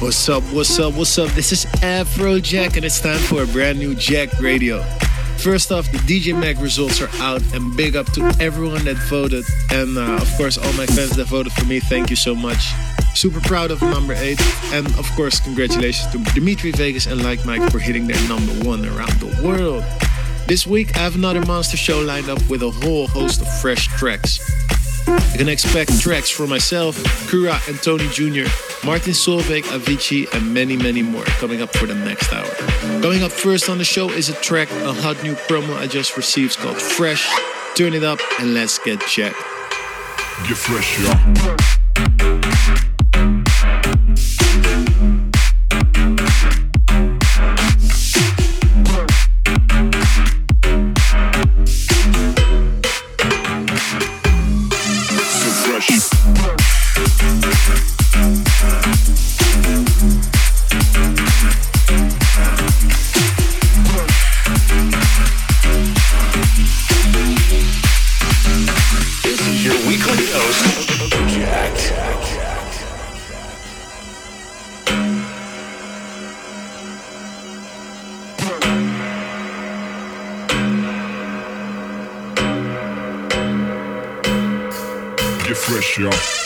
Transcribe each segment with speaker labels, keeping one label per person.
Speaker 1: What's up, what's up, what's up? This is Afrojack and it's time for a brand new Jacked Radio. First off, the DJ Mag results are out and big up to everyone that voted. And uh, of course, all my fans that voted for me, thank you so much. Super proud of number 8. And of course, congratulations to Dimitri Vegas and Like Mike for hitting their number 1 around the world. This week, I have another monster show lined up with a whole host of fresh tracks. You can expect tracks from myself, Kura and Tony Jr., Martin Solveig, Avicii, and many, many more coming up for the next hour. Coming up first on the show is a track, a hot new promo I just received called Fresh. Turn it up and let's get checked.
Speaker 2: Get fresh, y'all.
Speaker 3: Weekly dose of Jacked.
Speaker 2: Get fresh, y'all.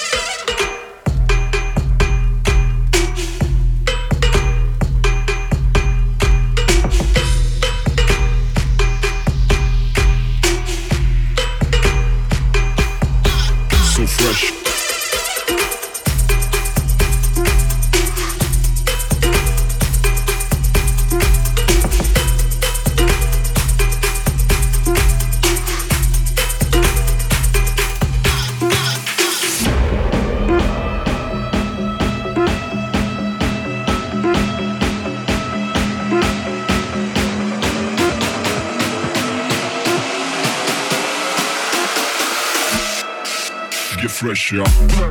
Speaker 2: Get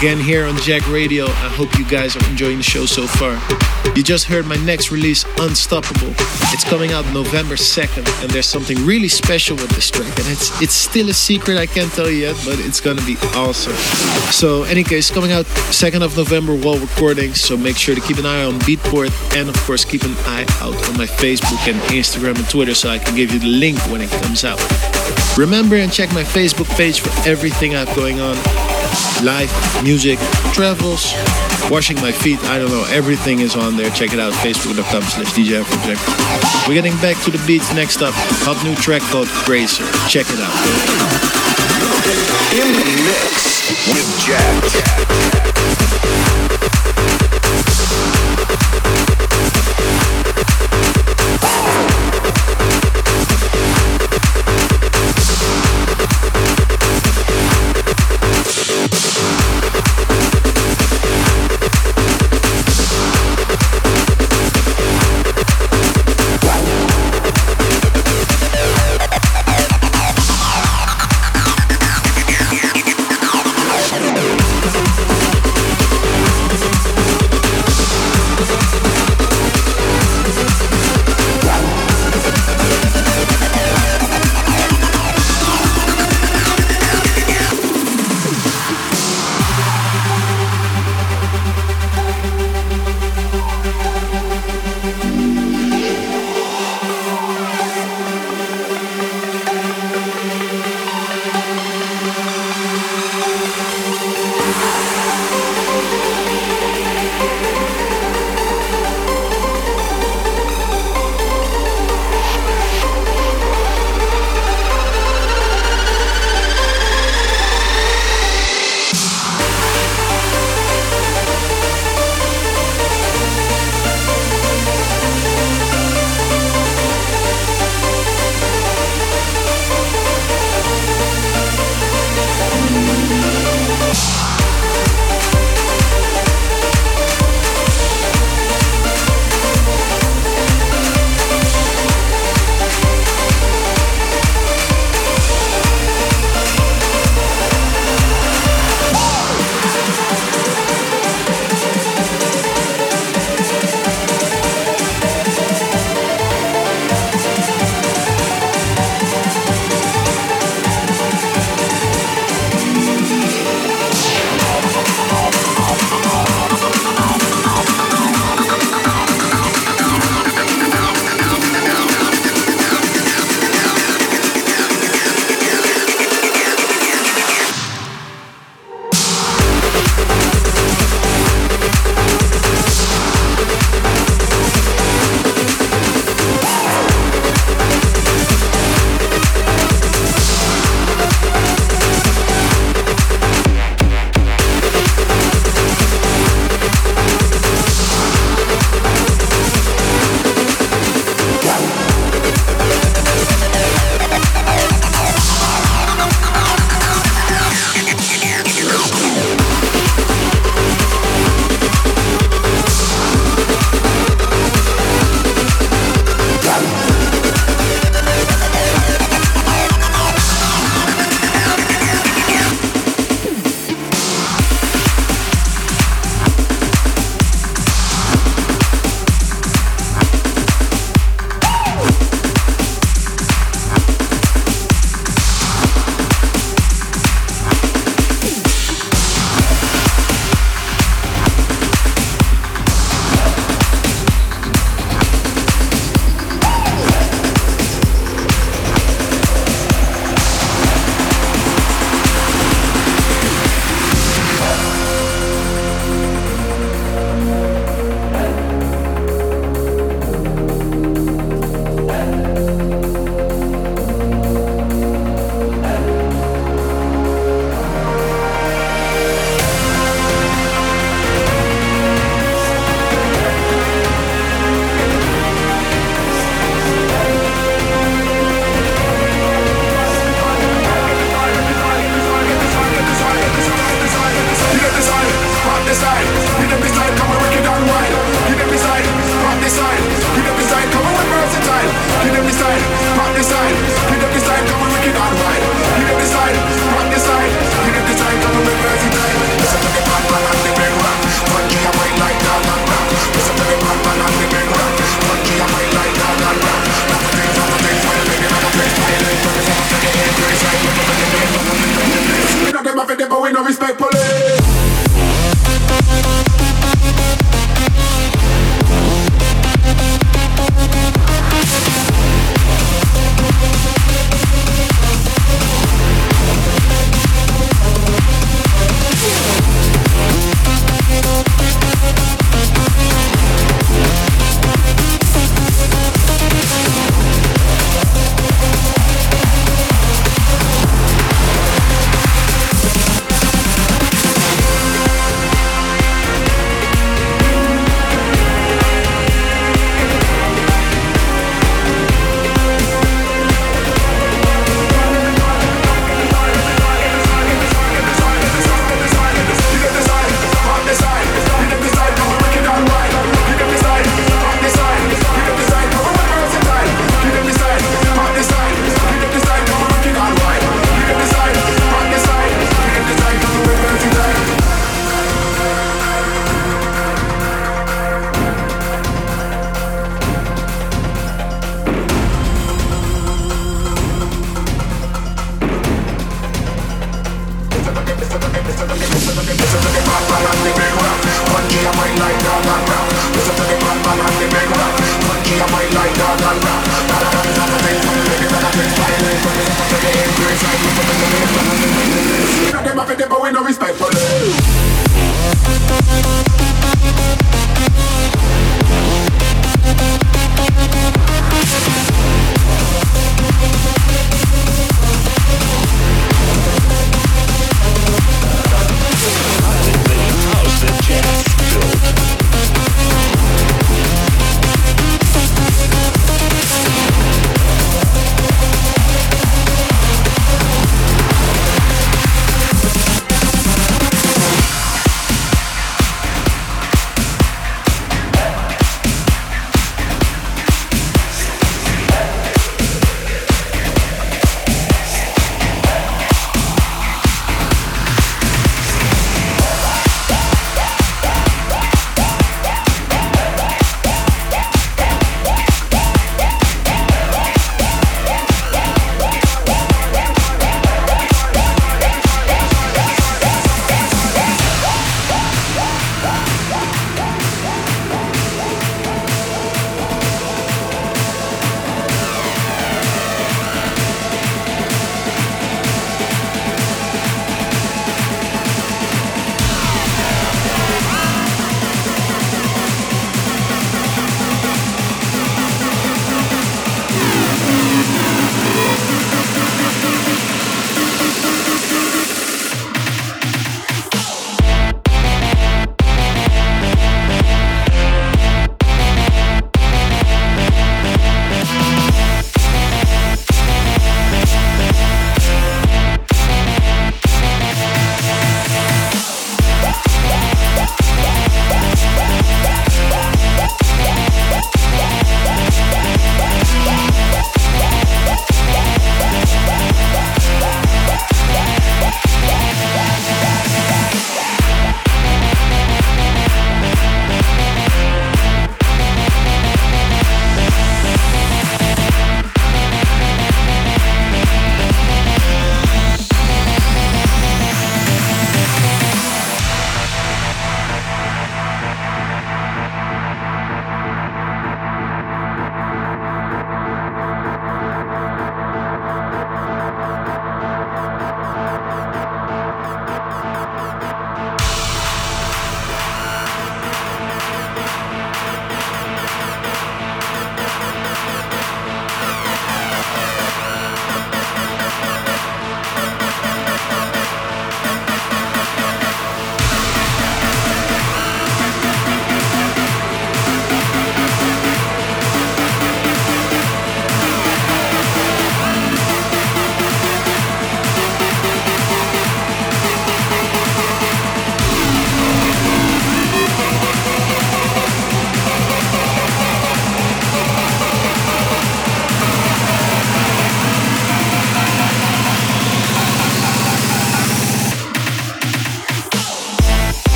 Speaker 1: again here on Jacked Radio. I hope you guys are enjoying the show so far. You just heard my next release, Unstoppable. It's coming out November 2nd, and there's something really special with this track. And it's it's still a secret, I can't tell you yet, but it's gonna be awesome. So, any case, coming out 2nd of November while recording, so make sure to keep an eye on Beatport and of course keep an eye out on my Facebook and Instagram and Twitter so I can give you the link when it comes out. Remember and check my Facebook page for everything I have going on life, music, travels, washing my feet. I don't know. Everything is on there. Check it out. Facebook.com slash DJ Afrojack. We're getting back to the beats next up. Hot new track called Gracer. Check it out.
Speaker 3: In the mix with Jack.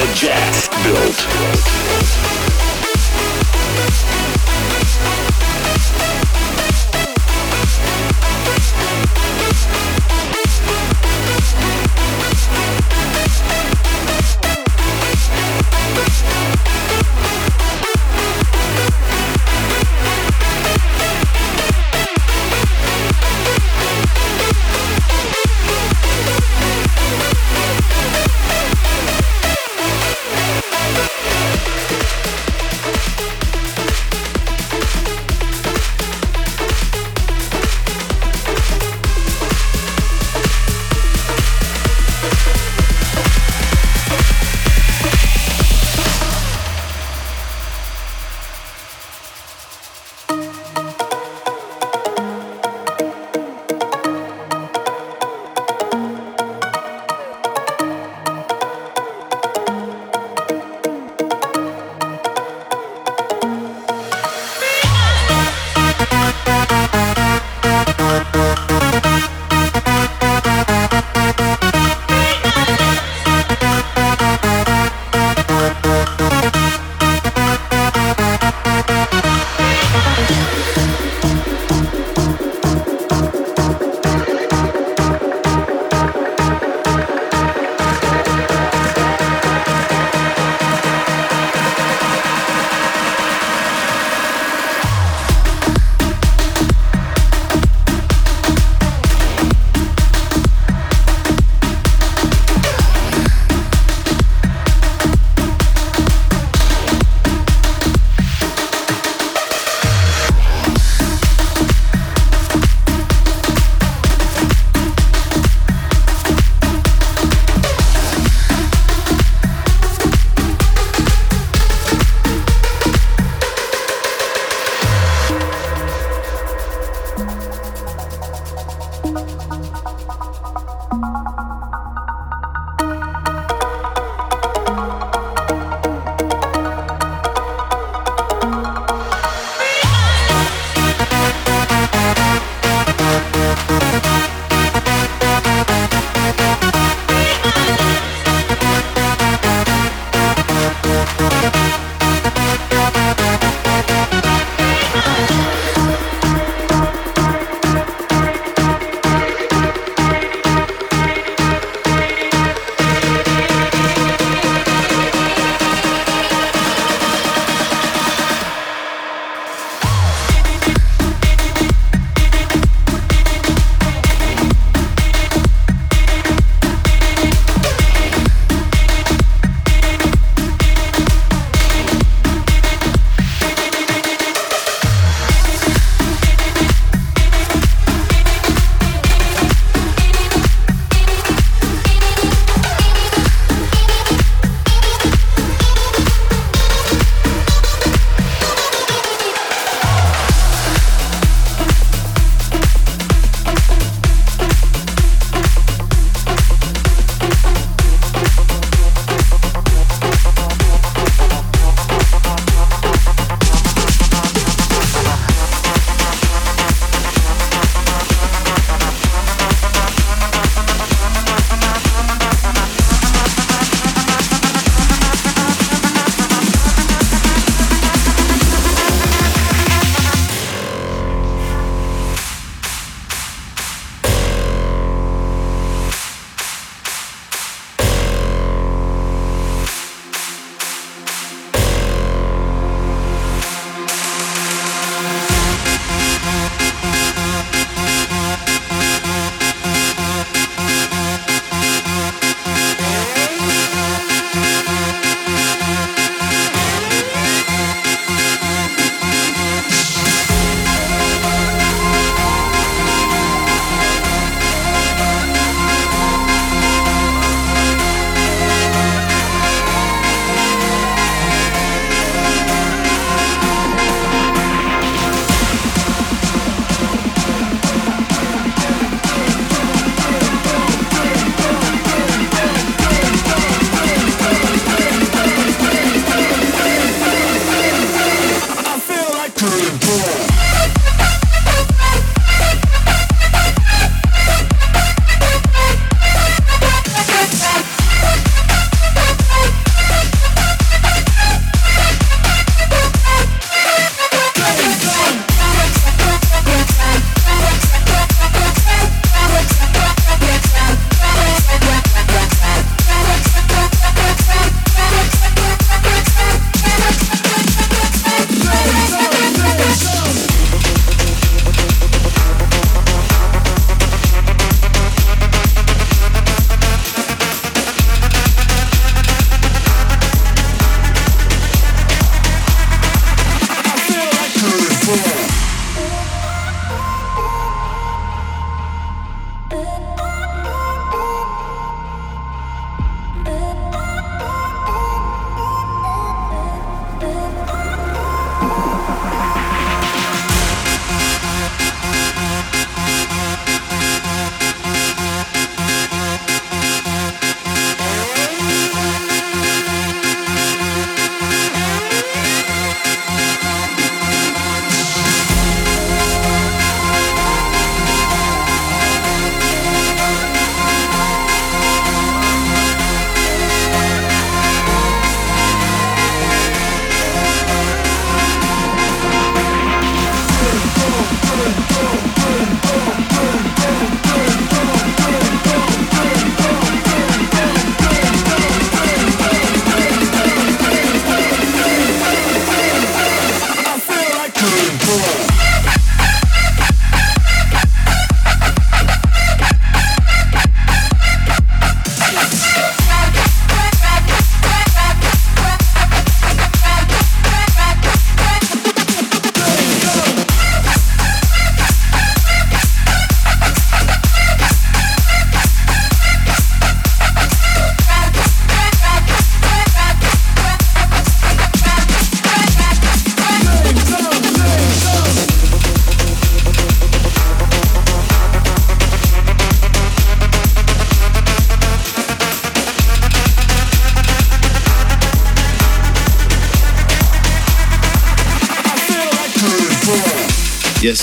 Speaker 3: That Jack built.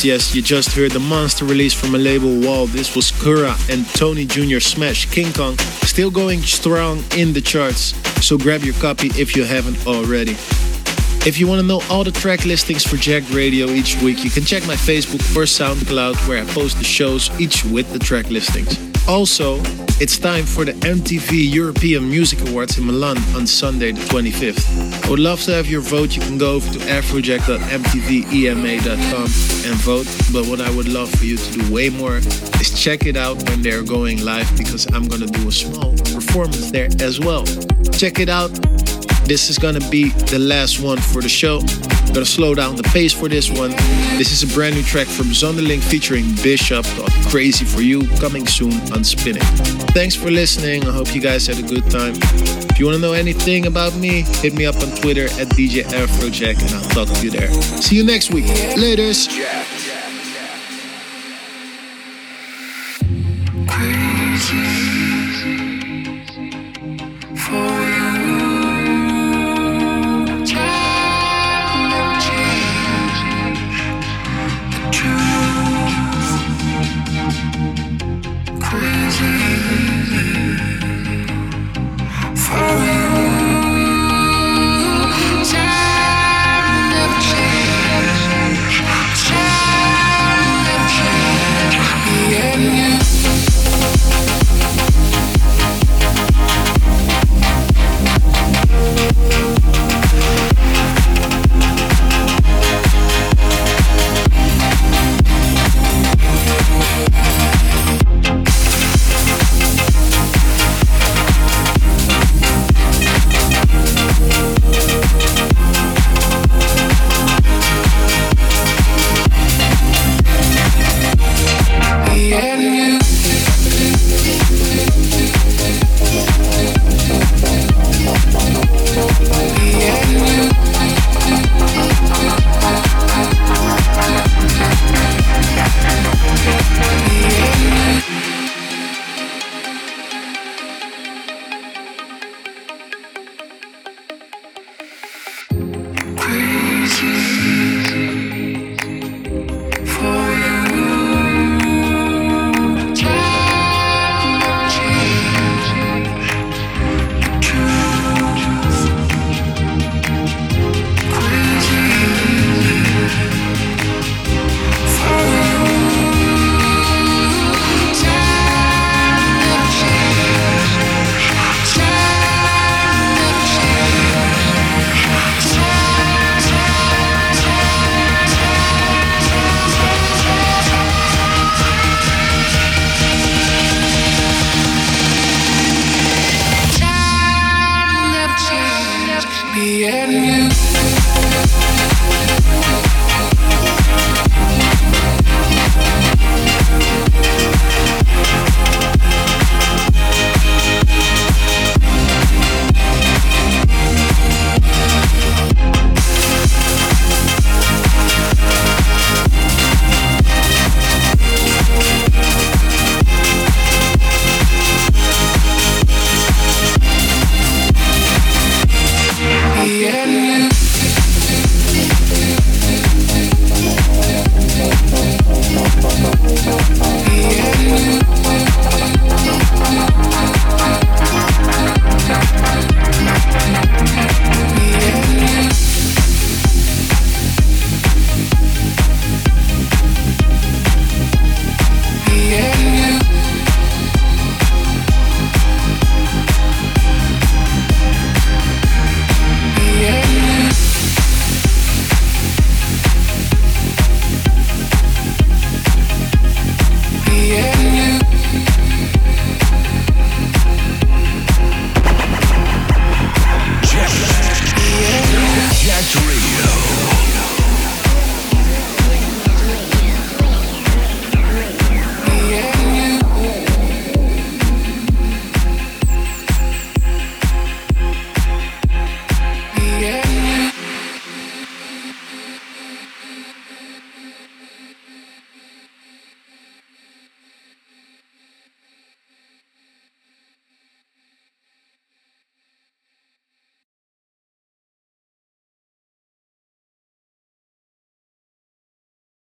Speaker 1: Yes, you just heard the monster release from a label wall. This was Kura and Tony Jr. Smash King Kong, still going strong in the charts. so grab your copy if you haven't already. If you want to know all the track listings for Jacked Radio each week, you can check my Facebook or SoundCloud where I post the shows each with the track listings. Also, it's time for the MTV European Music Awards in Milan on Sunday the 25th. I would love to have your vote. You can go over to afrojack.mtvema.com and vote. But what I would love for you to do way more is check it out when they're going live because I'm going to do a small performance there as well. Check it out this is gonna be the last one for the show. I'm gonna slow down the pace for this one. This is a brand new track from Zonderling featuring Bishop Crazy for You, coming soon on Spinnin'. Thanks for listening. I hope you guys had a good time. If you wanna know anything about me, hit me up on Twitter at DJ Afrojack and I'll talk to you there. See you next week. Laters.